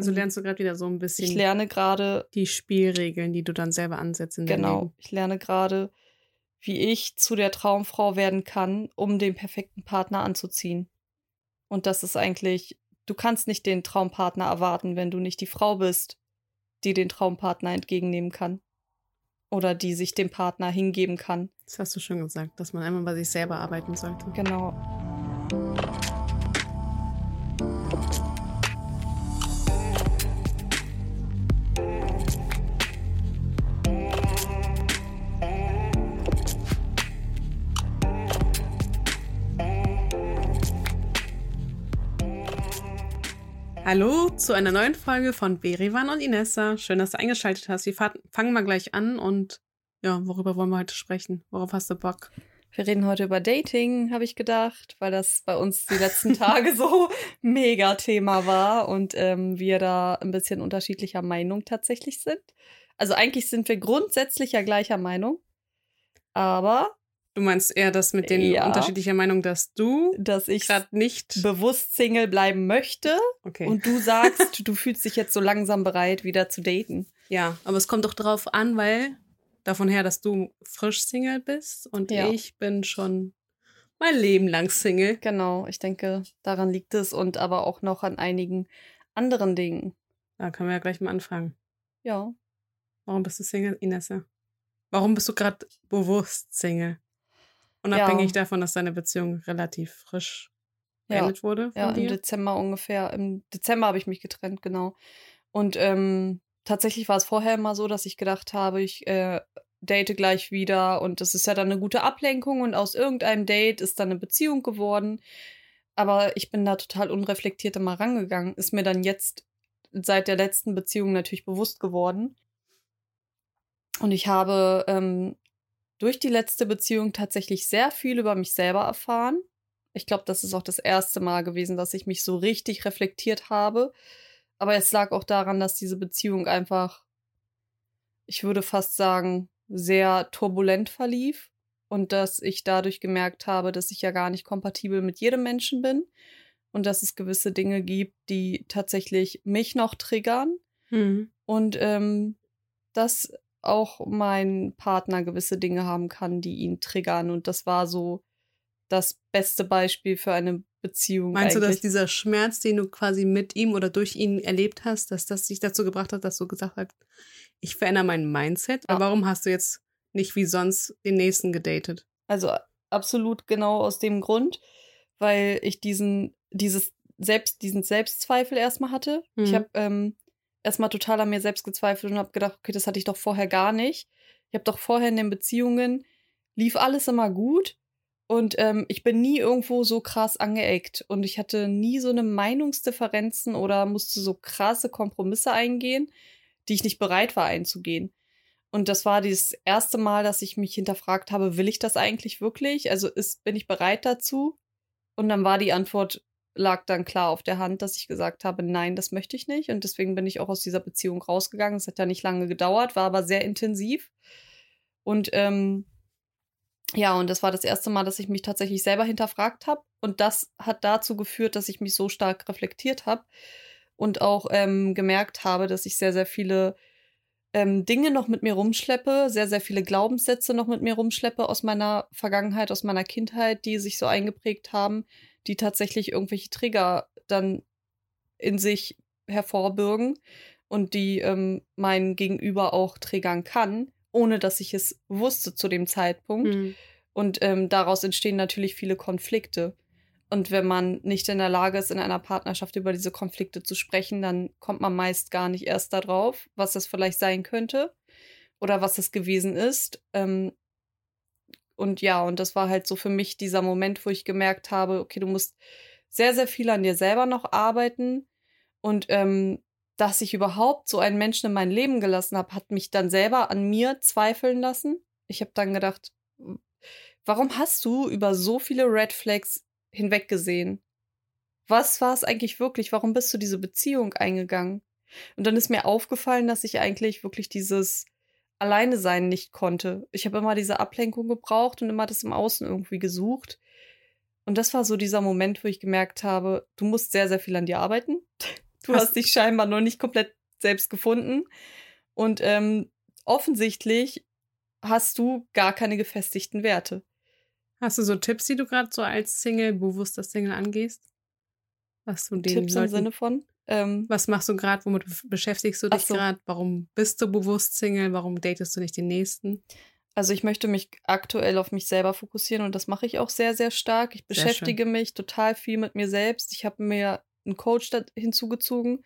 Also lernst du gerade wieder so ein bisschen. Ich lerne gerade die Spielregeln, die du dann selber ansetzt in Genau. Leben. Ich lerne gerade, wie ich zu der Traumfrau werden kann, um den perfekten Partner anzuziehen. Und das ist eigentlich, du kannst nicht den Traumpartner erwarten, wenn du nicht die Frau bist, die den Traumpartner entgegennehmen kann. Oder die sich dem Partner hingeben kann. Das hast du schon gesagt, dass man einmal bei sich selber arbeiten sollte. Genau. Hallo zu einer neuen Folge von Berivan und Inessa. Schön, dass du eingeschaltet hast. Wir fangen mal gleich an und ja, worüber wollen wir heute sprechen? Worauf hast du Bock? Wir reden heute über Dating, habe ich gedacht, weil das bei uns die letzten Tage so mega Thema war und ähm, wir da ein bisschen unterschiedlicher Meinung tatsächlich sind. Also eigentlich sind wir grundsätzlich ja gleicher Meinung, aber Du meinst eher das mit den Ja. unterschiedlicher Meinung, dass du dass ich gerade nicht. bewusst Single bleiben möchte Okay. und du sagst, du fühlst dich jetzt so langsam bereit, wieder zu daten. ja, aber es kommt doch drauf an, weil davon her, dass du frisch Single bist und Ja. ich bin schon mein Leben lang Single. Genau, ich denke, daran liegt es und aber auch noch an einigen anderen Dingen. Da können wir ja gleich mal anfangen. Ja. Warum bist du Single, Inessa? Warum bist du gerade bewusst Single? Unabhängig davon, dass deine Beziehung relativ frisch Ja. beendet wurde von Ja, im dir. Dezember ungefähr. Im Dezember habe ich mich getrennt, genau. Und ähm, tatsächlich war es vorher immer so, dass ich gedacht habe, ich äh, date gleich wieder und das ist ja dann eine gute Ablenkung und aus irgendeinem Date ist dann eine Beziehung geworden. Aber ich bin da total unreflektiert immer rangegangen. Ist mir dann jetzt seit der letzten Beziehung natürlich bewusst geworden. Und ich habe ähm, durch die letzte Beziehung tatsächlich sehr viel über mich selber erfahren. Ich glaube, das ist auch das erste Mal gewesen, dass ich mich so richtig reflektiert habe. Aber es lag auch daran, dass diese Beziehung einfach, ich würde fast sagen, sehr turbulent verlief und dass ich dadurch gemerkt habe, dass ich ja gar nicht kompatibel mit jedem Menschen bin und dass es gewisse Dinge gibt, die tatsächlich mich noch triggern Mhm. und ähm, dass auch mein Partner gewisse Dinge haben kann, die ihn triggern. Und das war so das beste Beispiel für eine Beziehung. Meinst du, dass eigentlich. dieser Schmerz, den du quasi mit ihm oder durch ihn erlebt hast, dass das dich dazu gebracht hat, dass du gesagt hast, ich verändere mein Mindset? Ja. Aber warum hast du jetzt nicht wie sonst den nächsten gedatet? Also absolut genau aus dem Grund, weil ich diesen, dieses Selbst, diesen Selbstzweifel erstmal hatte. Ich Mhm. habe ähm, erstmal total an mir selbst gezweifelt und habe gedacht, okay, das hatte ich doch vorher gar nicht. Ich habe doch vorher in den Beziehungen lief alles immer gut und ähm, ich bin nie irgendwo so krass angeeckt und ich hatte nie so eine Meinungsdifferenzen oder musste so krasse Kompromisse eingehen, die ich nicht bereit war einzugehen. Und das war das erste Mal, dass ich mich hinterfragt habe, will ich das eigentlich wirklich? Also ist, bin ich bereit dazu? Und dann war die Antwort, lag dann klar auf der Hand, dass ich gesagt habe, nein, das möchte ich nicht. Und deswegen bin ich auch aus dieser Beziehung rausgegangen. Es hat ja nicht lange gedauert, war aber sehr intensiv. Und ähm, ja, und das war das erste Mal, dass ich mich tatsächlich selber hinterfragt habe. Und das hat dazu geführt, dass ich mich so stark reflektiert habe und auch ähm, gemerkt habe, dass ich sehr, sehr viele ähm, Dinge noch mit mir rumschleppe, sehr, sehr viele Glaubenssätze noch mit mir rumschleppe aus meiner Vergangenheit, aus meiner Kindheit, die sich so eingeprägt haben, die tatsächlich irgendwelche Trigger dann in sich hervorbürgen und die ähm, mein Gegenüber auch triggern kann, ohne dass ich es wusste zu dem Zeitpunkt. Mhm. Und ähm, daraus entstehen natürlich viele Konflikte. Und wenn man nicht in der Lage ist, in einer Partnerschaft über diese Konflikte zu sprechen, dann kommt man meist gar nicht erst darauf, was das vielleicht sein könnte oder was es gewesen ist. Ähm, und ja, und das war halt so für mich dieser Moment, wo ich gemerkt habe, okay, du musst sehr, sehr viel an dir selber noch arbeiten. Und ähm, dass ich überhaupt so einen Menschen in mein Leben gelassen habe, hat mich dann selber an mir zweifeln lassen. Ich habe dann gedacht, warum hast du über so viele Red Flags hinweggesehen? Was war es eigentlich wirklich? Warum bist du diese Beziehung eingegangen? Und dann ist mir aufgefallen, dass ich eigentlich wirklich dieses Alleine sein nicht konnte. Ich habe immer diese Ablenkung gebraucht und immer das im Außen irgendwie gesucht. Und das war so dieser Moment, wo ich gemerkt habe, du musst sehr, sehr viel an dir arbeiten. Du hast, hast dich scheinbar noch nicht komplett selbst gefunden. Und ähm, offensichtlich hast du gar keine gefestigten Werte. Hast du so Tipps, die du gerade so als Single, bewusster Single angehst? Was du den Tipps Leuten, im Sinne von? Ähm, was machst du gerade? Womit beschäftigst du dich so. gerade? Warum bist du bewusst Single? Warum datest du nicht den nächsten? Also ich möchte mich aktuell auf mich selber fokussieren und das mache ich auch sehr, sehr stark. Ich beschäftige mich total viel mit mir selbst. Ich habe mir einen Coach hinzugezogen.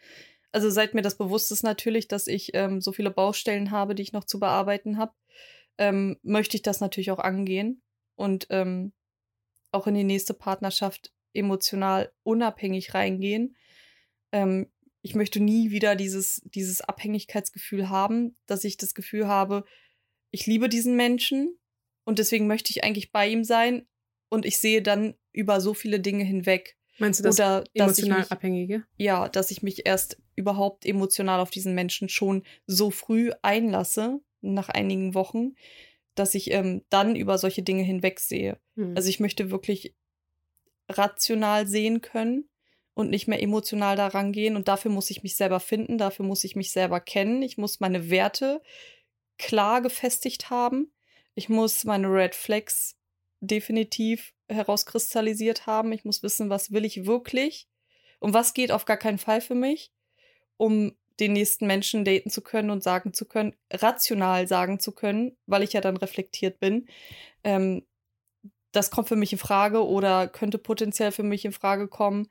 Also seit mir das bewusst ist natürlich, dass ich ähm, so viele Baustellen habe, die ich noch zu bearbeiten habe, ähm, möchte ich das natürlich auch angehen und ähm, auch in die nächste Partnerschaft emotional unabhängig reingehen. Ähm, ich möchte nie wieder dieses, dieses Abhängigkeitsgefühl haben, dass ich das Gefühl habe, ich liebe diesen Menschen und deswegen möchte ich eigentlich bei ihm sein und ich sehe dann über so viele Dinge hinweg. Meinst du das Oder, emotional mich, Abhängige? Ja, dass ich mich erst überhaupt emotional auf diesen Menschen schon so früh einlasse, nach einigen Wochen, dass ich ähm, dann über solche Dinge hinwegsehe. Hm. Also ich möchte wirklich rational sehen können und nicht mehr emotional daran gehen. Und dafür muss ich mich selber finden, dafür muss ich mich selber kennen. Ich muss meine Werte klar gefestigt haben. Ich muss meine Red Flags definitiv herauskristallisiert haben. Ich muss wissen, was will ich wirklich und was geht auf gar keinen Fall für mich, um den nächsten Menschen daten zu können und sagen zu können, rational sagen zu können, weil ich ja dann reflektiert bin. Ähm, das kommt für mich in Frage oder könnte potenziell für mich in Frage kommen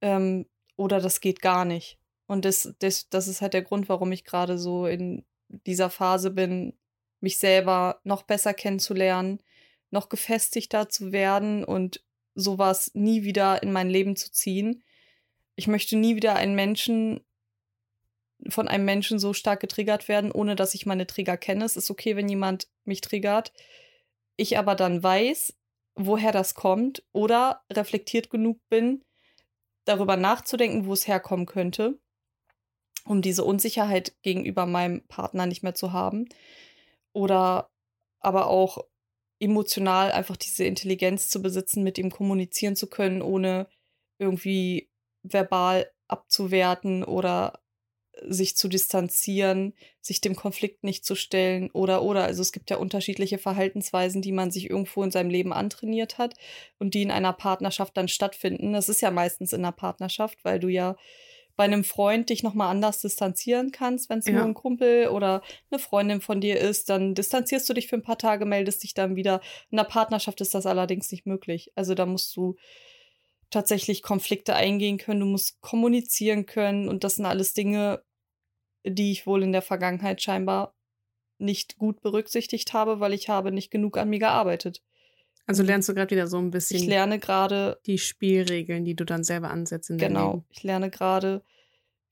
ähm, oder das geht gar nicht. Und das, das, das ist halt der Grund, warum ich gerade so in dieser Phase bin, mich selber noch besser kennenzulernen, noch gefestigter zu werden und sowas nie wieder in mein Leben zu ziehen. Ich möchte nie wieder einen Menschen von einem Menschen so stark getriggert werden, ohne dass ich meine Trigger kenne. Es ist okay, wenn jemand mich triggert. Ich aber dann weiß, woher das kommt oder reflektiert genug bin, darüber nachzudenken, wo es herkommen könnte, um diese Unsicherheit gegenüber meinem Partner nicht mehr zu haben. Oder aber auch emotional einfach diese Intelligenz zu besitzen, mit ihm kommunizieren zu können, ohne irgendwie verbal abzuwerten oder sich zu distanzieren, sich dem Konflikt nicht zu stellen oder oder. Also es gibt ja unterschiedliche Verhaltensweisen, die man sich irgendwo in seinem Leben antrainiert hat und die in einer Partnerschaft dann stattfinden. Das ist ja meistens in einer Partnerschaft, weil du ja bei einem Freund dich nochmal anders distanzieren kannst, wenn es ja. nur ein Kumpel oder eine Freundin von dir ist, dann distanzierst du dich für ein paar Tage, meldest dich dann wieder. In einer Partnerschaft ist das allerdings nicht möglich. Also da musst du tatsächlich Konflikte eingehen können, du musst kommunizieren können und das sind alles Dinge, die ich wohl in der Vergangenheit scheinbar nicht gut berücksichtigt habe, weil ich habe nicht genug an mir gearbeitet. Also lernst du gerade wieder so ein bisschen. Ich lerne gerade die Spielregeln, die du dann selber ansetzt in Genau. Leben. Ich lerne gerade,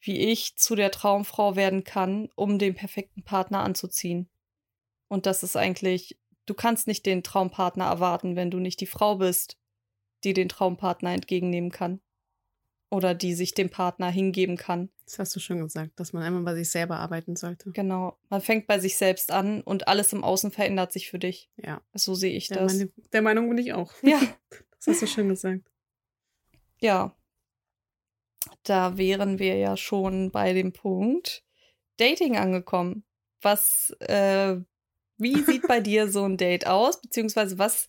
wie ich zu der Traumfrau werden kann, um den perfekten Partner anzuziehen. Und das ist eigentlich, du kannst nicht den Traumpartner erwarten, wenn du nicht die Frau bist, die den Traumpartner entgegennehmen kann oder die sich dem Partner hingeben kann. Das hast du schon gesagt, dass man einmal bei sich selber arbeiten sollte. Genau. Man fängt bei sich selbst an und alles im Außen verändert sich für dich. Ja. So sehe ich der das. Meine, der Meinung bin ich auch. Ja. Das hast du schon gesagt. Ja. Da wären wir ja schon bei dem Punkt Dating angekommen. Was, äh, wie sieht bei dir so ein Date aus? Beziehungsweise was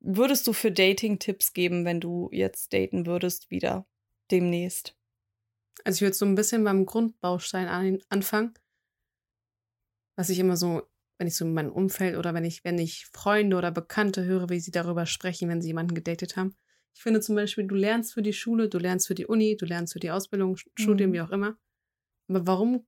würdest du für Dating-Tipps geben, wenn du jetzt daten würdest wieder? demnächst. Also ich würde so ein bisschen beim Grundbaustein an, anfangen, was ich immer so, wenn ich so in meinem Umfeld oder wenn ich, wenn ich Freunde oder Bekannte höre, wie sie darüber sprechen, wenn sie jemanden gedatet haben. Ich finde zum Beispiel, du lernst für die Schule, du lernst für die Uni, du lernst für die Ausbildung, Studium, mhm. wie auch immer. Aber warum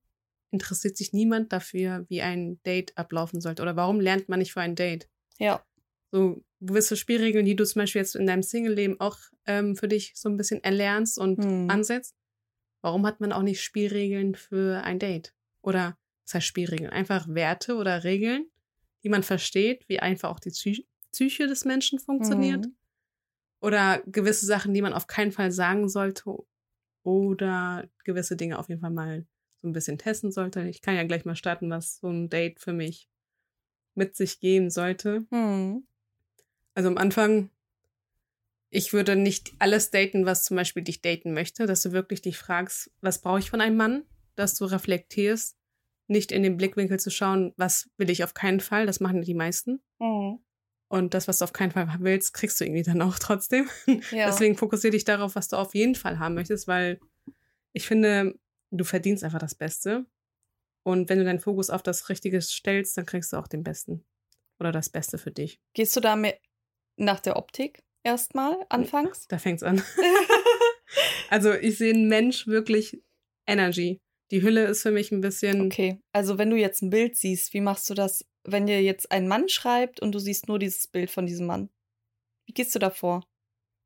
interessiert sich niemand dafür, wie ein Date ablaufen sollte? Oder warum lernt man nicht für ein Date? Ja. So gewisse Spielregeln, die du zum Beispiel jetzt in deinem Single-Leben auch ähm, für dich so ein bisschen erlernst und mhm. ansetzt. Warum hat man auch nicht Spielregeln für ein Date? Oder was heißt Spielregeln? Einfach Werte oder Regeln, die man versteht, wie einfach auch die Psy Psyche des Menschen funktioniert. Mhm. Oder gewisse Sachen, die man auf keinen Fall sagen sollte. Oder gewisse Dinge auf jeden Fall mal so ein bisschen testen sollte. Ich kann ja gleich mal starten, was so ein Date für mich mit sich geben sollte. Mhm. Also am Anfang ich würde nicht alles daten, was zum Beispiel dich daten möchte, dass du wirklich dich fragst, was brauche ich von einem Mann, dass du reflektierst, nicht in den Blickwinkel zu schauen, was will ich auf keinen Fall, das machen die meisten. Mhm. Und das, was du auf keinen Fall willst, kriegst du irgendwie dann auch trotzdem. Ja. Deswegen fokussiere dich darauf, was du auf jeden Fall haben möchtest, weil ich finde, du verdienst einfach das Beste. Und wenn du deinen Fokus auf das Richtige stellst, dann kriegst du auch den Besten. Oder das Beste für dich. Gehst du damit nach der Optik erstmal anfangs? Da fängt's an. also ich sehe einen Mensch wirklich Energy. Die Hülle ist für mich ein bisschen. Okay, also wenn du jetzt ein Bild siehst, wie machst du das wenn dir jetzt ein Mann schreibt und du siehst nur dieses Bild von diesem Mann? Wie gehst du da vor?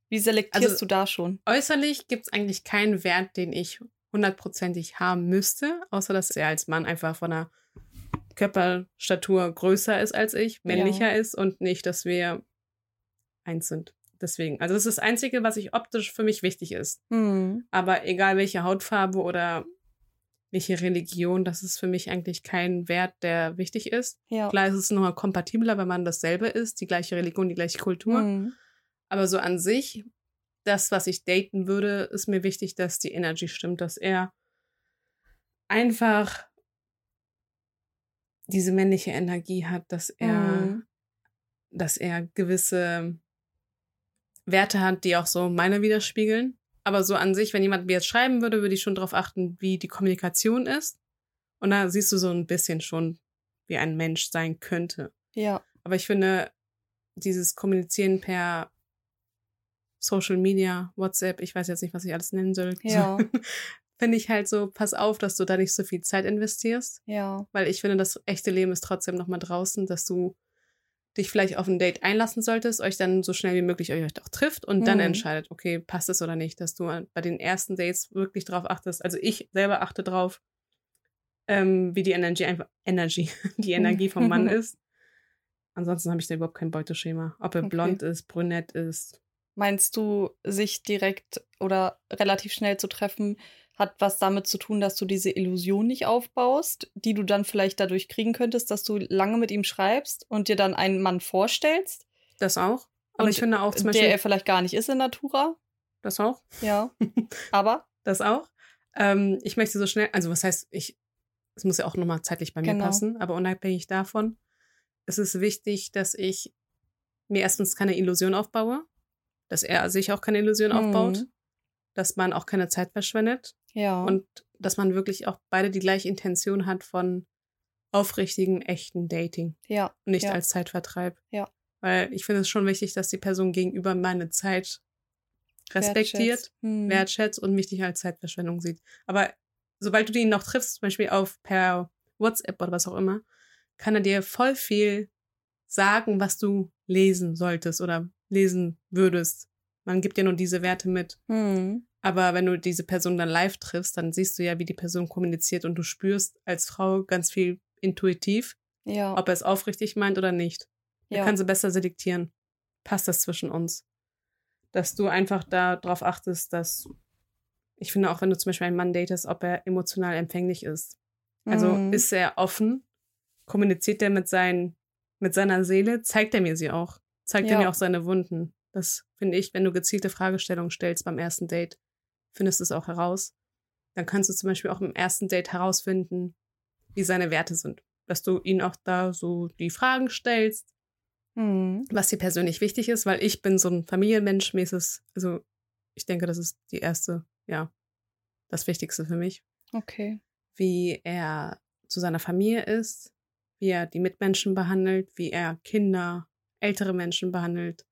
Wie selektierst also, du da schon? Äußerlich gibt es eigentlich keinen Wert, den ich hundertprozentig haben müsste, außer dass er als Mann einfach von der Körperstatur größer ist als ich, männlicher ja. ist und nicht, dass wir eins sind. Deswegen, also das ist das Einzige, was ich optisch für mich wichtig ist. Mhm. Aber egal welche Hautfarbe oder welche Religion, das ist für mich eigentlich kein Wert, der wichtig ist. Ja. Klar ist es nur kompatibler, wenn man dasselbe ist, die gleiche Religion, die gleiche Kultur. Mhm. Aber so an sich, das, was ich daten würde, ist mir wichtig, dass die Energy stimmt, dass er einfach diese männliche Energie hat, dass er, mhm. dass er gewisse Werte hat, die auch so meine widerspiegeln. Aber so an sich, wenn jemand mir jetzt schreiben würde, würde ich schon darauf achten, wie die Kommunikation ist. Und da siehst du so ein bisschen schon, wie ein Mensch sein könnte. Ja. Aber ich finde, dieses Kommunizieren per Social Media, WhatsApp, ich weiß jetzt nicht, was ich alles nennen soll. Ja. finde ich halt so, pass auf, dass du da nicht so viel Zeit investierst. Ja. Weil ich finde, das echte Leben ist trotzdem nochmal draußen, dass du dich vielleicht auf ein Date einlassen solltest, euch dann so schnell wie möglich euch auch trifft und mhm. dann entscheidet, okay, passt es oder nicht, dass du bei den ersten Dates wirklich drauf achtest. Also ich selber achte drauf, ähm, wie die Energy einfach Energy, die Energie vom Mann ist. Ansonsten habe ich da überhaupt kein Beuteschema. Ob er okay. blond ist, brünett ist. Meinst du, sich direkt oder relativ schnell zu treffen, hat was damit zu tun, dass du diese Illusion nicht aufbaust, die du dann vielleicht dadurch kriegen könntest, dass du lange mit ihm schreibst und dir dann einen Mann vorstellst. Das auch. Aber und ich finde auch zum Beispiel. Der er vielleicht gar nicht ist in Natura. Das auch. Ja. Aber. das auch. Ähm, ich möchte so schnell, also was heißt, ich, es muss ja auch nochmal zeitlich bei mir genau. passen, aber unabhängig davon, ist es wichtig, dass ich mir erstens keine Illusion aufbaue, dass er sich auch keine Illusion mhm. aufbaut, dass man auch keine Zeit verschwendet ja. Und dass man wirklich auch beide die gleiche Intention hat von aufrichtigen, echten Dating. Ja. Und nicht ja. als Zeitvertreib. Ja. Weil ich finde es schon wichtig, dass die Person gegenüber meine Zeit respektiert, wertschätzt, hm. wertschätzt und mich nicht als Zeitverschwendung sieht. Aber sobald du ihn noch triffst, zum Beispiel auf per WhatsApp oder was auch immer, kann er dir voll viel sagen, was du lesen solltest oder lesen würdest. Man gibt dir nur diese Werte mit. Hm. Aber wenn du diese Person dann live triffst, dann siehst du ja, wie die Person kommuniziert und du spürst als Frau ganz viel intuitiv, ja. ob er es aufrichtig meint oder nicht. Ja. Er kann sie besser selektieren. Passt das zwischen uns? Dass du einfach darauf achtest, dass ich finde auch, wenn du zum Beispiel einen Mann datest, ob er emotional empfänglich ist. Also mhm. ist er offen? Kommuniziert er mit, seinen, mit seiner Seele? Zeigt er mir sie auch? Zeigt ja. er mir auch seine Wunden? Das finde ich, wenn du gezielte Fragestellungen stellst beim ersten Date, findest es auch heraus. Dann kannst du zum Beispiel auch im ersten Date herausfinden, wie seine Werte sind. Dass du ihn auch da so die Fragen stellst, mhm. was dir persönlich wichtig ist, weil ich bin so ein Familienmensch, es, also ich denke, das ist die erste, ja, das Wichtigste für mich. Okay. Wie er zu seiner Familie ist, wie er die Mitmenschen behandelt, wie er Kinder, ältere Menschen behandelt.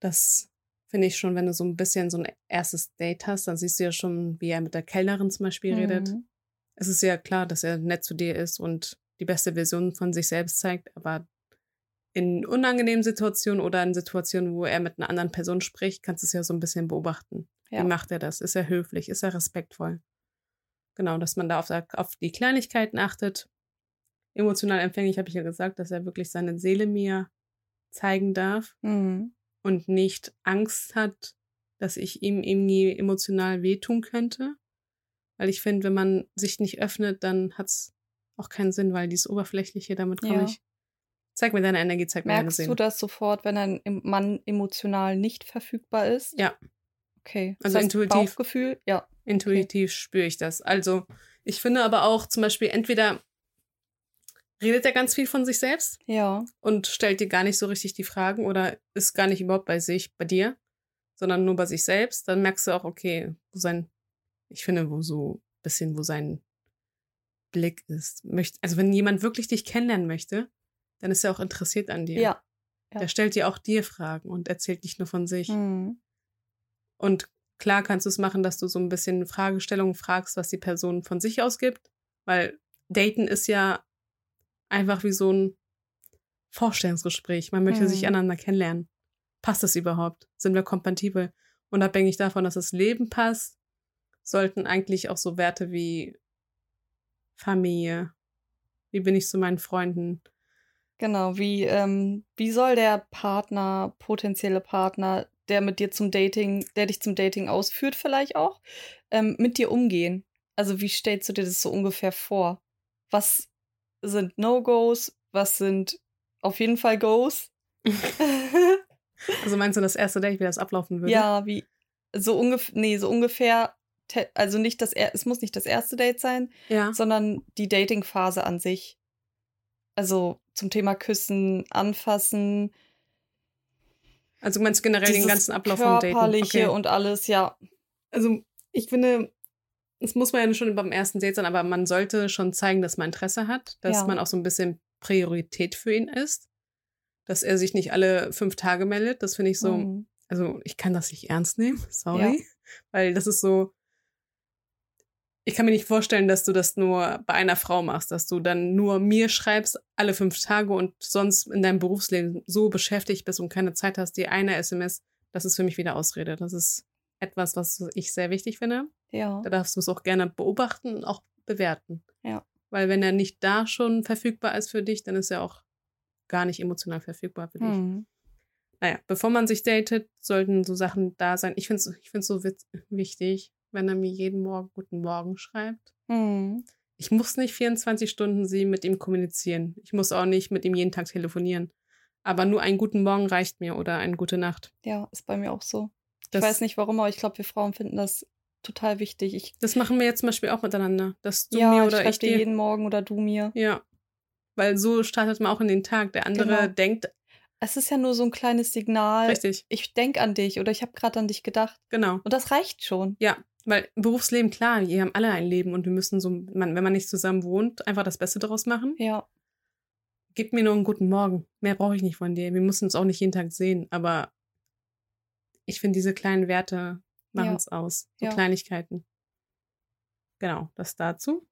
Das finde ich schon, wenn du so ein bisschen so ein erstes Date hast, dann siehst du ja schon, wie er mit der Kellnerin zum Beispiel mhm. redet. Es ist ja klar, dass er nett zu dir ist und die beste Version von sich selbst zeigt, aber in unangenehmen Situationen oder in Situationen, wo er mit einer anderen Person spricht, kannst du es ja so ein bisschen beobachten. Ja. Wie macht er das? Ist er höflich? Ist er respektvoll? Genau, dass man da auf, auf die Kleinigkeiten achtet. Emotional empfänglich habe ich ja gesagt, dass er wirklich seine Seele mir zeigen darf. Mhm und nicht Angst hat, dass ich ihm irgendwie emotional wehtun könnte. Weil ich finde, wenn man sich nicht öffnet, dann hat es auch keinen Sinn, weil dieses Oberflächliche, damit komme ja. ich Zeig mir deine Energie, zeig mir deine Merkst du das sofort, wenn ein Mann emotional nicht verfügbar ist? Ja. Okay. Also das heißt, intuitiv. Bauchgefühl, ja. Intuitiv spüre ich das. Also, ich finde aber auch zum Beispiel, entweder redet er ganz viel von sich selbst Ja. und stellt dir gar nicht so richtig die Fragen oder ist gar nicht überhaupt bei sich, bei dir, sondern nur bei sich selbst, dann merkst du auch, okay, wo sein, ich finde, wo so ein bisschen, wo sein Blick ist. Möcht, also, wenn jemand wirklich dich kennenlernen möchte, dann ist er auch interessiert an dir. Ja. ja. Der stellt dir auch dir Fragen und erzählt nicht nur von sich. Mhm. Und klar kannst du es machen, dass du so ein bisschen Fragestellungen fragst, was die Person von sich aus gibt, weil Daten ist ja einfach wie so ein Vorstellungsgespräch. Man möchte sich Mhm. aneinander kennenlernen. Passt das überhaupt? Sind wir kompatibel? Unabhängig davon, dass das Leben passt, sollten eigentlich auch so Werte wie Familie, wie bin ich zu meinen Freunden, Genau, wie, ähm, wie soll der Partner, potenzielle Partner, der mit dir zum Dating, der dich zum Dating ausführt, vielleicht auch, ähm, mit dir umgehen? Also, wie stellst du dir das so ungefähr vor? Was sind No-Gos? Was sind auf jeden Fall Goes? also meinst du das erste Date, wie das ablaufen würde? ja, wie, so ungefähr, nee, so ungefähr, also nicht das, er es muss nicht das erste Date sein, Ja. sondern die Dating-Phase an sich. Also zum Thema Küssen, Anfassen, Also du meinst generell den ganzen Ablauf vom Daten. körperliche Okay. und alles, ja. also ich finde, das muss man ja schon beim ersten Date sein, aber man sollte schon zeigen, dass man Interesse hat, dass Ja. man auch so ein bisschen Priorität für ihn ist, dass er sich nicht alle fünf Tage meldet. Das finde ich so, Mhm. also ich kann das nicht ernst nehmen, sorry, weil das ist so, ich kann mir nicht vorstellen, dass du das nur bei einer Frau machst, dass du dann nur mir schreibst alle fünf Tage und sonst in deinem Berufsleben so beschäftigt bist und keine Zeit hast, die eine SMS, das ist für mich wieder Ausrede. Das ist etwas, was ich sehr wichtig finde. Ja. Da darfst du es auch gerne beobachten und auch bewerten. Ja. Weil wenn er nicht da schon verfügbar ist für dich, dann ist er auch gar nicht emotional verfügbar für dich. Mhm. Naja, bevor man sich datet, sollten so Sachen da sein. Ich finde es ich find's so wichtig, wenn er mir jeden Morgen Guten Morgen schreibt. Mhm. Ich muss nicht 24 Stunden sie mit ihm kommunizieren. Ich muss auch nicht mit ihm jeden Tag telefonieren. Aber nur einen guten Morgen reicht mir oder eine gute Nacht. Ja, ist bei mir auch so. Das, ich weiß nicht warum, aber ich glaube, wir Frauen finden das total wichtig. Ich, Das machen wir jetzt zum Beispiel auch miteinander. Dass du ja, mir ich oder schreibe ich dir jeden Morgen oder du mir. Ja. Weil so startet man auch in den Tag. Der andere Genau. denkt, Es ist ja nur so ein kleines Signal. richtig, Ich denke an dich oder ich habe gerade an dich gedacht. genau. Und das reicht schon. Ja, weil Berufsleben, klar, wir haben alle ein Leben und wir müssen so, man, wenn man nicht zusammen wohnt, einfach das Beste daraus machen. Ja. Gib mir nur einen guten Morgen. Mehr brauche ich nicht von dir. Wir müssen uns auch nicht jeden Tag sehen, aber ich finde, diese kleinen Werte machen Ja. es aus. So Ja. Kleinigkeiten. Genau, das dazu.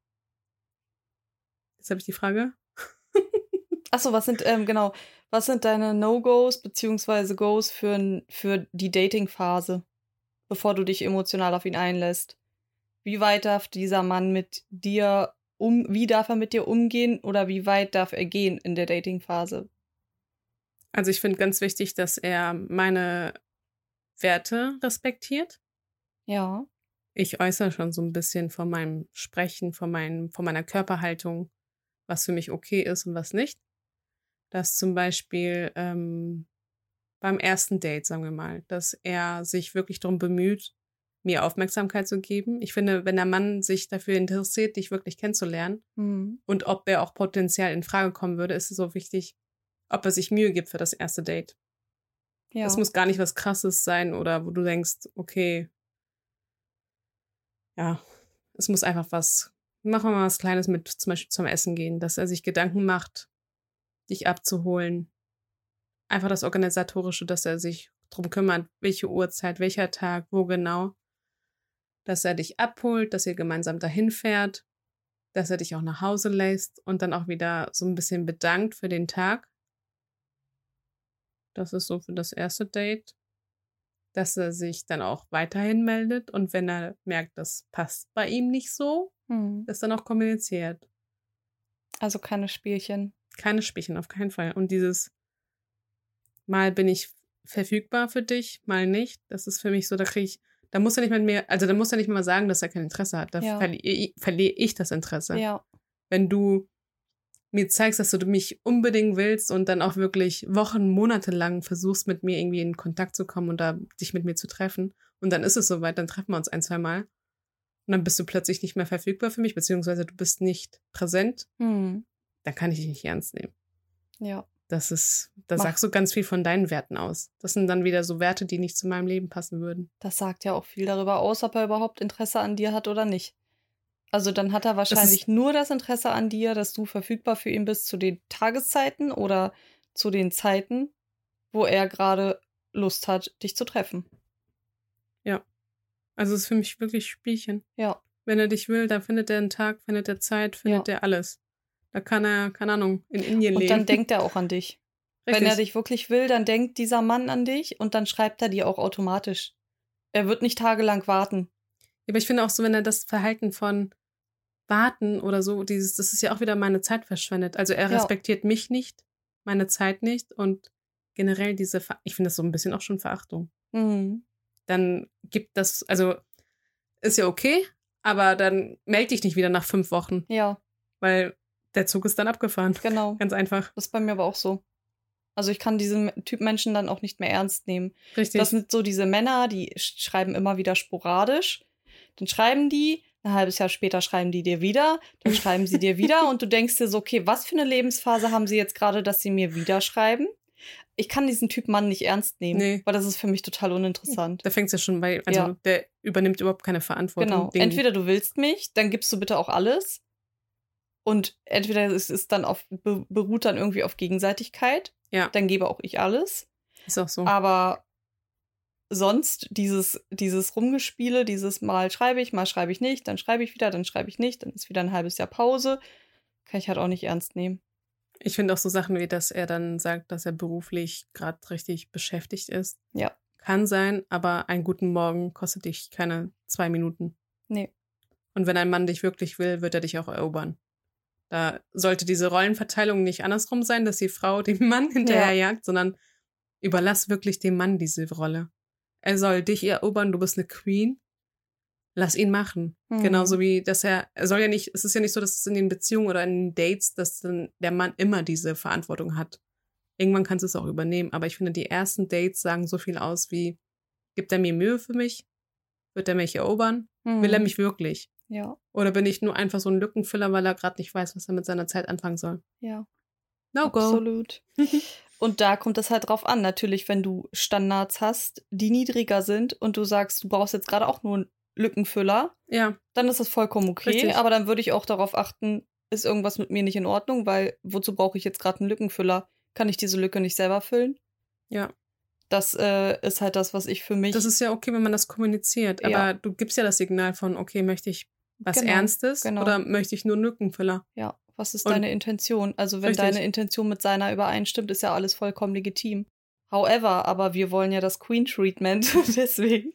Jetzt habe ich die Frage. Achso, was sind, ähm, genau, was sind deine No-Gos beziehungsweise Goes für, für die Dating-Phase, bevor du dich emotional auf ihn einlässt? Wie weit darf dieser Mann mit dir um, wie darf er mit dir umgehen oder wie weit darf er gehen in der Dating-Phase? Also ich finde ganz wichtig, dass er meine Werte respektiert. Ja. ich äußere schon so ein bisschen von meinem Sprechen, von, meinem, von meiner Körperhaltung, was für mich okay ist und was nicht. Dass zum Beispiel ähm, beim ersten Date, sagen wir mal, dass er sich wirklich darum bemüht, mir Aufmerksamkeit zu geben. Ich finde, wenn der Mann sich dafür interessiert, dich wirklich kennenzulernen Hm. und ob er auch potenziell in Frage kommen würde, ist es so wichtig, ob er sich Mühe gibt für das erste Date. Ja. Es muss gar nicht was Krasses sein oder wo du denkst, okay, ja, es muss einfach was, machen wir mal was Kleines mit zum Beispiel zum Essen gehen, dass er sich Gedanken macht, dich abzuholen. Einfach das Organisatorische, dass er sich drum kümmert, welche Uhrzeit, welcher Tag, wo genau. Dass er dich abholt, dass ihr gemeinsam dahin fährt, dass er dich auch nach Hause lässt und dann auch wieder so ein bisschen bedankt für den Tag. Das ist so für das erste Date. Dass er sich dann auch weiterhin meldet und wenn er merkt, das passt bei ihm nicht so, Hm. das dann auch kommuniziert. Also keine Spielchen. Keine Spielchen, auf keinen Fall. Und dieses Mal bin ich verfügbar für dich, mal nicht. Das ist für mich so, da kriege ich, da muss er nicht mit mir, also da muss er nicht mal sagen, dass er kein Interesse hat. Da Ja. verli verliere ich das Interesse. Ja. Wenn du mir zeigst, dass du mich unbedingt willst und dann auch wirklich Wochen, Monate lang versuchst, mit mir irgendwie in Kontakt zu kommen und da dich mit mir zu treffen. Und dann ist es soweit, dann treffen wir uns ein, zwei Mal. Und dann bist du plötzlich nicht mehr verfügbar für mich, beziehungsweise du bist nicht präsent. Hm. Dann kann ich dich nicht ernst nehmen. Ja. Das ist, da Mach- sagst du ganz viel von deinen Werten aus. Das sind dann wieder so Werte, die nicht zu meinem Leben passen würden. Das sagt ja auch viel darüber aus, ob er überhaupt Interesse an dir hat oder nicht. Also dann hat er wahrscheinlich nur das Interesse an dir, dass du verfügbar für ihn bist zu den Tageszeiten oder zu den Zeiten, wo er gerade Lust hat, dich zu treffen. Also es ist für mich wirklich Spielchen. Ja. Wenn er dich will, dann findet er einen Tag, findet er Zeit, findet er alles. Da kann er, keine Ahnung, in Indien Und leben. dann denkt er auch an dich. Richtig. Wenn er dich wirklich will, dann denkt dieser Mann an dich und dann schreibt er dir auch automatisch. Er wird nicht tagelang warten. Aber ich finde auch so, wenn er das Verhalten von warten oder so, dieses, das ist ja auch wieder meine Zeit verschwendet. Also er Ja. respektiert mich nicht, meine Zeit nicht und generell diese, Ver ich finde das so ein bisschen auch schon Verachtung. Mhm. Dann gibt das, also ist ja okay, aber dann melde dich nicht wieder nach fünf Wochen, Ja, weil der Zug ist dann abgefahren. genau. Ganz einfach. Das ist bei mir aber auch so. Also ich kann diesen Typ Menschen dann auch nicht mehr ernst nehmen. Richtig. Das sind so diese Männer, die sch- schreiben immer wieder sporadisch. Dann schreiben die, ein halbes Jahr später schreiben die dir wieder, dann schreiben sie dir wieder und du denkst dir so, okay, was für eine Lebensphase haben sie jetzt gerade, dass sie mir wieder schreiben? Ich kann diesen Typ Mann nicht ernst nehmen, Nee. weil das ist für mich total uninteressant. da fängt es ja schon bei, also Ja. der übernimmt überhaupt keine Verantwortung. Genau. Den- Entweder du willst mich, dann gibst du bitte auch alles. Und entweder es ist dann auf, be- beruht dann irgendwie auf Gegenseitigkeit. Ja. Dann gebe auch ich alles. ist auch so. Aber sonst dieses, dieses Rumgespiele, dieses Mal schreibe ich, mal schreibe ich nicht, dann schreibe ich wieder, dann schreibe ich nicht, dann ist wieder ein halbes Jahr Pause. Kann ich halt auch nicht ernst nehmen. Ich finde auch so Sachen wie, dass er dann sagt, dass er beruflich gerade richtig beschäftigt ist. Ja. Kann sein, aber einen guten Morgen kostet dich keine zwei Minuten. Nee. Und wenn ein Mann dich wirklich will, wird er dich auch erobern. Da sollte diese Rollenverteilung nicht andersrum sein, dass die Frau dem Mann hinterherjagt, sondern überlass wirklich dem Mann diese Rolle. Er soll dich erobern, du bist eine Queen. Lass ihn machen. Mhm. Genauso wie, dass er, er soll ja nicht, es ist ja nicht so, dass es in den Beziehungen oder in den Dates, dass dann der Mann immer diese Verantwortung hat. Irgendwann kannst du es auch übernehmen. Aber ich finde, die ersten Dates sagen so viel aus wie, gibt er mir Mühe für mich? Wird er mich erobern? Will er Mhm. mich wirklich? Ja, Oder bin ich nur einfach so ein Lückenfüller, weil er gerade nicht weiß, was er mit seiner Zeit anfangen soll? ja. No go. Absolut. Und da kommt es halt drauf an. Natürlich, wenn du Standards hast, die niedriger sind und du sagst, du brauchst jetzt gerade auch nur einen Lückenfüller, Ja, dann ist das vollkommen okay. Richtig. Aber dann würde ich auch darauf achten, ist irgendwas mit mir nicht in Ordnung, weil wozu brauche ich jetzt gerade einen Lückenfüller? Kann ich diese Lücke nicht selber füllen? ja. Das äh, ist halt das, was ich für mich. Das ist ja okay, wenn man das kommuniziert. Aber Ja. du gibst ja das Signal von, okay, möchte ich was Genau, Ernstes genau. oder möchte ich nur einen Lückenfüller? ja, was ist Und- deine Intention? Also, wenn Richtig. deine Intention mit seiner übereinstimmt, ist ja alles vollkommen legitim. However, aber wir wollen ja das Queen-Treatment. Deswegen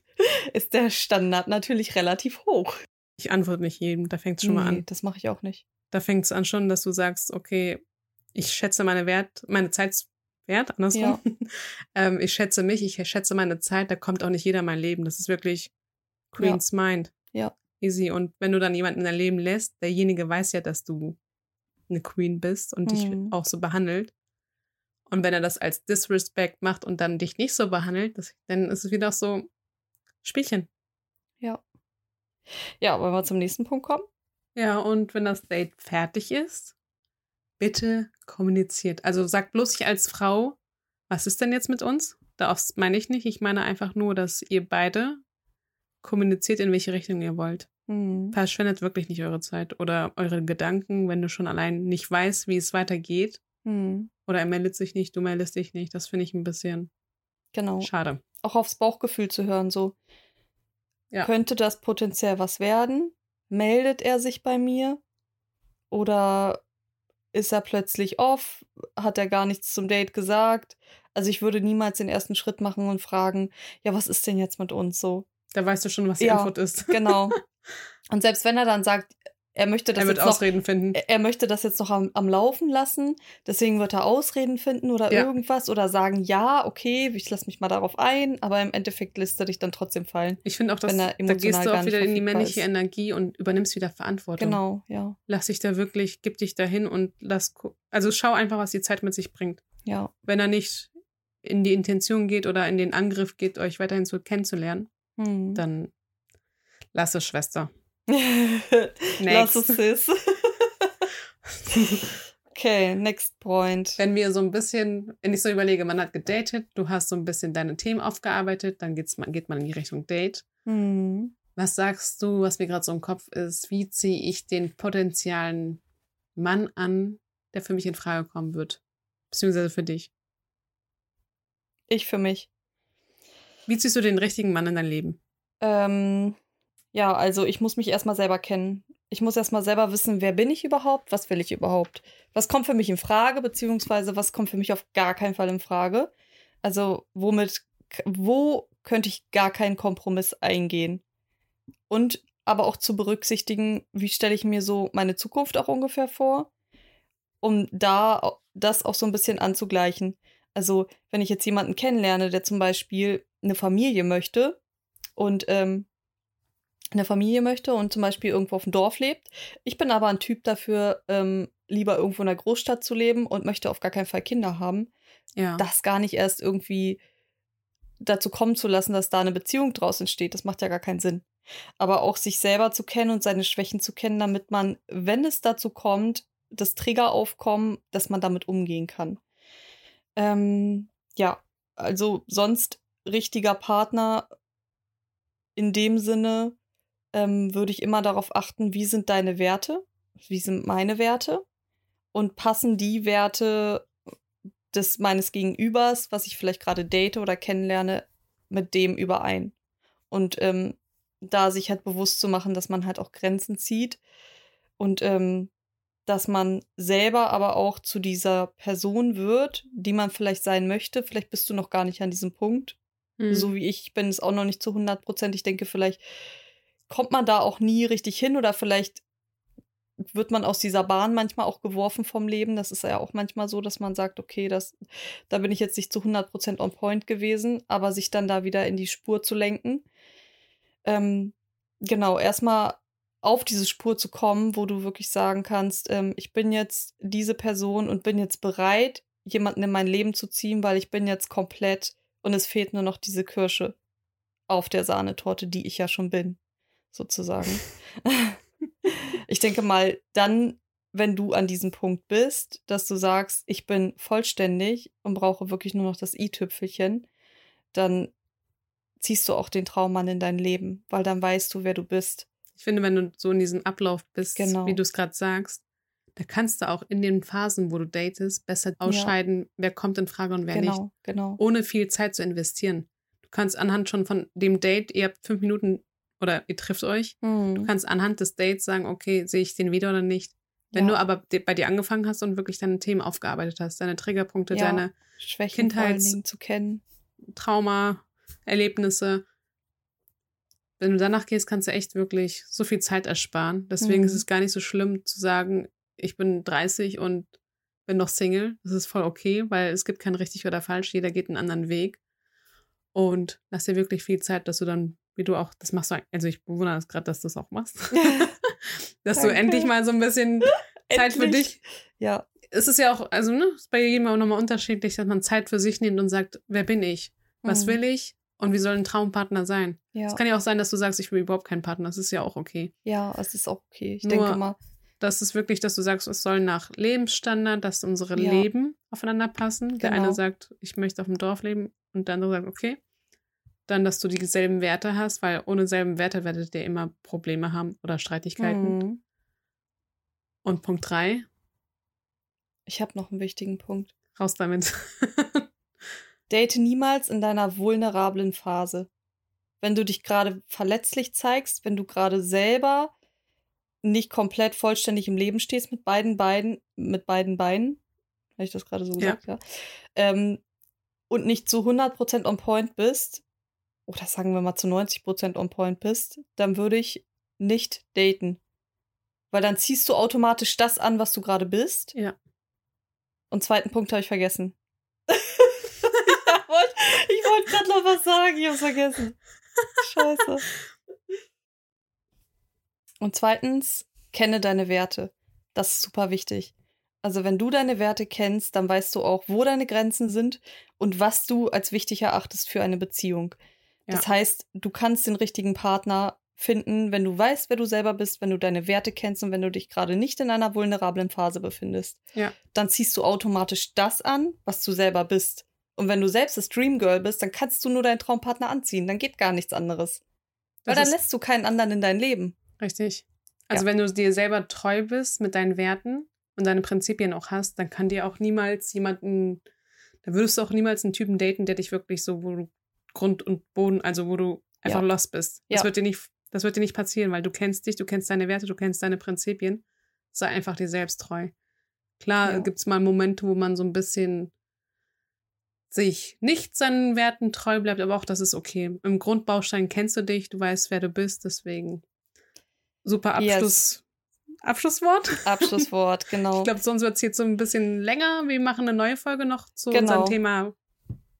ist der Standard natürlich relativ hoch. Ich antworte nicht jedem, da fängt es schon mal Nee, an. Das mache ich auch nicht. Da fängt es an schon, dass du sagst, okay, ich schätze meine Wert, meine Zeit wert, andersrum. ähm, ich schätze mich, ich schätze meine Zeit, da kommt auch nicht jeder in mein Leben. Das ist wirklich Queen's Mind. Ja. Easy. Und wenn du dann jemanden in dein Leben lässt, derjenige weiß ja, dass du eine Queen bist und dich Mhm. auch so behandelt. Und wenn er das als Disrespect macht und dann dich nicht so behandelt, das, dann ist es wieder so Spielchen. Ja, wollen wir zum nächsten Punkt kommen? Ja, und wenn das Date fertig ist, bitte kommuniziert. Also sag bloß nicht als Frau, was ist denn jetzt mit uns? Das meine ich nicht. Ich meine einfach nur, dass ihr beide kommuniziert, in welche Richtung ihr wollt. Hm. Verschwendet wirklich nicht eure Zeit oder eure Gedanken, wenn du schon allein nicht weißt, wie es weitergeht. Hm. Oder er meldet sich nicht, du meldest dich nicht. Das finde ich ein bisschen Genau. schade. Auch aufs Bauchgefühl zu hören, so. Ja. Könnte das potenziell was werden? Meldet er sich bei mir? Oder ist er plötzlich off? Hat er gar nichts zum Date gesagt? Also ich würde niemals den ersten Schritt machen und fragen, ja, was ist denn jetzt mit uns so? Da weißt du schon, was die Ja. Antwort ist. Genau. Und selbst wenn er dann sagt, er möchte das er wird jetzt Ausreden noch, finden. Er möchte das jetzt noch am, am Laufen lassen, deswegen wird er Ausreden finden oder Ja. irgendwas oder sagen, ja, okay, ich lasse mich mal darauf ein, aber im Endeffekt lässt er dich dann trotzdem fallen. Ich finde auch, dass da gehst du auch wieder in die männliche ist. Energie und übernimmst wieder Verantwortung. Genau, ja, Lass dich da wirklich, gib dich dahin und lass, also schau einfach, was die Zeit mit sich bringt. ja. Wenn er nicht in die Intention geht oder in den Angriff geht, euch weiterhin zu kennenzulernen, Hm. dann lass es, Schwester. Lass es, Sis. okay, next point. Wenn wir so ein bisschen, wenn ich so überlege, man hat gedatet, du hast so ein bisschen deine Themen aufgearbeitet, dann geht's, geht man in die Richtung Date. Hm. Was sagst du, was mir gerade so im Kopf ist? Wie ziehe ich den potenzialen Mann an, der für mich in Frage kommen wird? Beziehungsweise für dich. Ich für mich. Wie ziehst du den richtigen Mann in dein Leben? Ähm, ja, also ich muss mich erstmal selber kennen. Ich muss erstmal selber wissen, wer bin ich überhaupt, was will ich überhaupt, was kommt für mich in Frage, beziehungsweise was kommt für mich auf gar keinen Fall in Frage. Also womit, wo könnte ich gar keinen Kompromiss eingehen? Und aber auch zu berücksichtigen, wie stelle ich mir so meine Zukunft auch ungefähr vor, um da das auch so ein bisschen anzugleichen. Also wenn ich jetzt jemanden kennenlerne, der zum Beispiel eine Familie möchte und ähm, eine Familie möchte und zum Beispiel irgendwo auf dem Dorf lebt. Ich bin aber ein Typ dafür, ähm, lieber irgendwo in einer Großstadt zu leben und möchte auf gar keinen Fall Kinder haben. Ja. Das gar nicht erst irgendwie dazu kommen zu lassen, dass da eine Beziehung draus entsteht. Das macht ja gar keinen Sinn. Aber auch sich selber zu kennen und seine Schwächen zu kennen, damit man, wenn es dazu kommt, das Trigger aufkommen, dass man damit umgehen kann. Ähm, ja, also sonst richtiger Partner in dem Sinne ähm, würde ich immer darauf achten, wie sind deine Werte, wie sind meine Werte und passen die Werte des meines Gegenübers, was ich vielleicht gerade date oder kennenlerne, mit dem überein. Und ähm, da sich halt bewusst zu machen, dass man halt auch Grenzen zieht und ähm, dass man selber aber auch zu dieser Person wird, die man vielleicht sein möchte. Vielleicht bist du noch gar nicht an diesem Punkt. Hm. So wie ich bin es auch noch nicht zu 100 Prozent. Ich denke, vielleicht kommt man da auch nie richtig hin oder vielleicht wird man aus dieser Bahn manchmal auch geworfen vom Leben. Das ist ja auch manchmal so, dass man sagt, okay, das, da bin ich jetzt nicht zu 100 Prozent on point gewesen, aber sich dann da wieder in die Spur zu lenken. Ähm, genau, erstmal auf diese Spur zu kommen, wo du wirklich sagen kannst, ähm, ich bin jetzt diese Person und bin jetzt bereit, jemanden in mein Leben zu ziehen, weil ich bin jetzt komplett und es fehlt nur noch diese Kirsche auf der Sahnetorte, die ich ja schon bin, sozusagen. ich denke mal, dann, wenn du an diesem Punkt bist, dass du sagst, ich bin vollständig und brauche wirklich nur noch das i-Tüpfelchen, dann ziehst du auch den Traummann in dein Leben, weil dann weißt du, wer du bist. Ich finde, wenn du so in diesem Ablauf bist, Genau. wie du es gerade sagst, da kannst du auch in den Phasen, wo du datest, besser ausscheiden, wer kommt in Frage und wer nicht. genau, genau. Ohne viel Zeit zu investieren. Du kannst anhand schon von dem Date, ihr habt fünf Minuten oder ihr trifft euch, du Mhm. kannst anhand des Dates sagen, okay, sehe ich den wieder oder nicht. Wenn Ja. du aber bei dir angefangen hast und wirklich deine Themen aufgearbeitet hast, deine Triggerpunkte, Ja. deine Schwächen Kindheits- zu kennen. Trauma, Erlebnisse. Wenn du danach gehst, kannst du echt wirklich so viel Zeit ersparen. Deswegen Mhm. ist es gar nicht so schlimm zu sagen, ich bin 30 und bin noch Single. Das ist voll okay, weil es gibt kein richtig oder falsch. Jeder geht einen anderen Weg. Und lass dir wirklich viel Zeit, dass du dann, wie du auch, das machst du, also ich bewundere das gerade, dass du es auch machst. dass du endlich mal so ein bisschen Zeit für dich Ja, es ist ja auch, also ne, ist bei jedem auch nochmal unterschiedlich, dass man Zeit für sich nimmt und sagt, wer bin ich? Was Mhm. will ich? Und wie soll ein Traumpartner sein? ja. Es kann ja auch sein, dass du sagst, ich will überhaupt keinen Partner. Das ist ja auch okay. Ja, es ist auch okay. Ich Nur- denke mal, Das ist wirklich, dass du sagst, es soll nach Lebensstandard, dass unsere Ja. Leben aufeinander passen. Der Genau. eine sagt, ich möchte auf dem Dorf leben und der andere sagt, okay. Dann, dass du dieselben Werte hast, weil ohne selben Werte werdet ihr immer Probleme haben oder Streitigkeiten. mhm. Und Punkt drei, ich habe noch einen wichtigen Punkt. raus damit. Date niemals in deiner vulnerablen Phase. Wenn du dich gerade verletzlich zeigst, wenn du gerade selber nicht komplett vollständig im Leben stehst mit beiden Beinen, mit beiden Beinen, habe ich das gerade so gesagt, ja, ähm, und nicht zu 100% on point bist, oder sagen wir mal zu 90% on point bist, dann würde ich nicht daten. Weil dann ziehst du automatisch das an, was du gerade bist. Ja. Und zweiten Punkt habe ich vergessen. ich wollte wollt gerade noch was sagen, ich habe vergessen. Scheiße. Und zweitens, kenne deine Werte. Das ist super wichtig. Also wenn du deine Werte kennst, dann weißt du auch, wo deine Grenzen sind und was du als wichtig erachtest für eine Beziehung. Ja. Das heißt, du kannst den richtigen Partner finden, wenn du weißt, wer du selber bist, wenn du deine Werte kennst und wenn du dich gerade nicht in einer vulnerablen Phase befindest. Ja. Dann ziehst du automatisch das an, was du selber bist. Und wenn du selbst das Dream Girl bist, dann kannst du nur deinen Traumpartner anziehen. Dann geht gar nichts anderes. Weil das dann lässt du keinen anderen in dein Leben. Richtig. Also ja. wenn du dir selber treu bist mit deinen Werten und deine Prinzipien auch hast, dann kann dir auch niemals jemanden, da würdest du auch niemals einen Typen daten, der dich wirklich so, wo du Grund und Boden, also wo du einfach ja. lost bist. Das ja. wird dir nicht, das wird dir nicht passieren, weil du kennst dich, du kennst deine Werte, du kennst deine Prinzipien. Sei einfach dir selbst treu. Klar ja. gibt es mal Momente, wo man so ein bisschen sich nicht seinen Werten treu bleibt, aber auch das ist okay. Im Grundbaustein kennst du dich, du weißt, wer du bist, deswegen super Abschluss. Yes. Abschlusswort? Abschlusswort, genau. Ich glaube, sonst wird es jetzt so ein bisschen länger. Wir machen eine neue Folge noch zu genau. unserem Thema.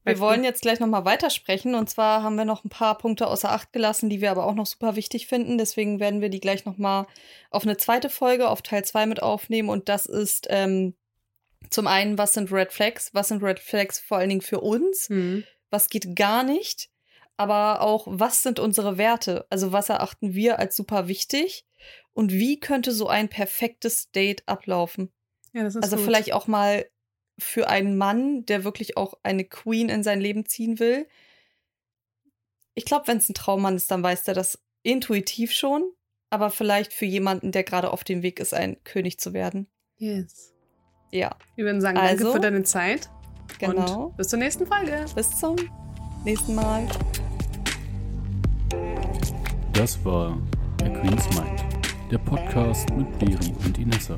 Wir wollen jetzt gleich nochmal weitersprechen. Und zwar haben wir noch ein paar Punkte außer Acht gelassen, die wir aber auch noch super wichtig finden. Deswegen werden wir die gleich nochmal auf eine zweite Folge, auf Teil 2 mit aufnehmen. Und das ist ähm, zum einen, was sind Red Flags? Was sind Red Flags vor allen Dingen für uns? Mhm. Was geht gar nicht? Aber auch, was sind unsere Werte? Also, was erachten wir als super wichtig? Und wie könnte so ein perfektes Date ablaufen? Ja, das ist also, gut. vielleicht auch mal für einen Mann, der wirklich auch eine Queen in sein Leben ziehen will. Ich glaube, wenn es ein Traummann ist, dann weiß der das intuitiv schon. Aber vielleicht für jemanden, der gerade auf dem Weg ist, ein König zu werden. Yes. Ja. Wir würden sagen, also, danke für deine Zeit. Genau. Und bis zur nächsten Folge. Bis zum nächsten Mal. Das war der Queen's Mind, der Podcast mit Beri und Inessa.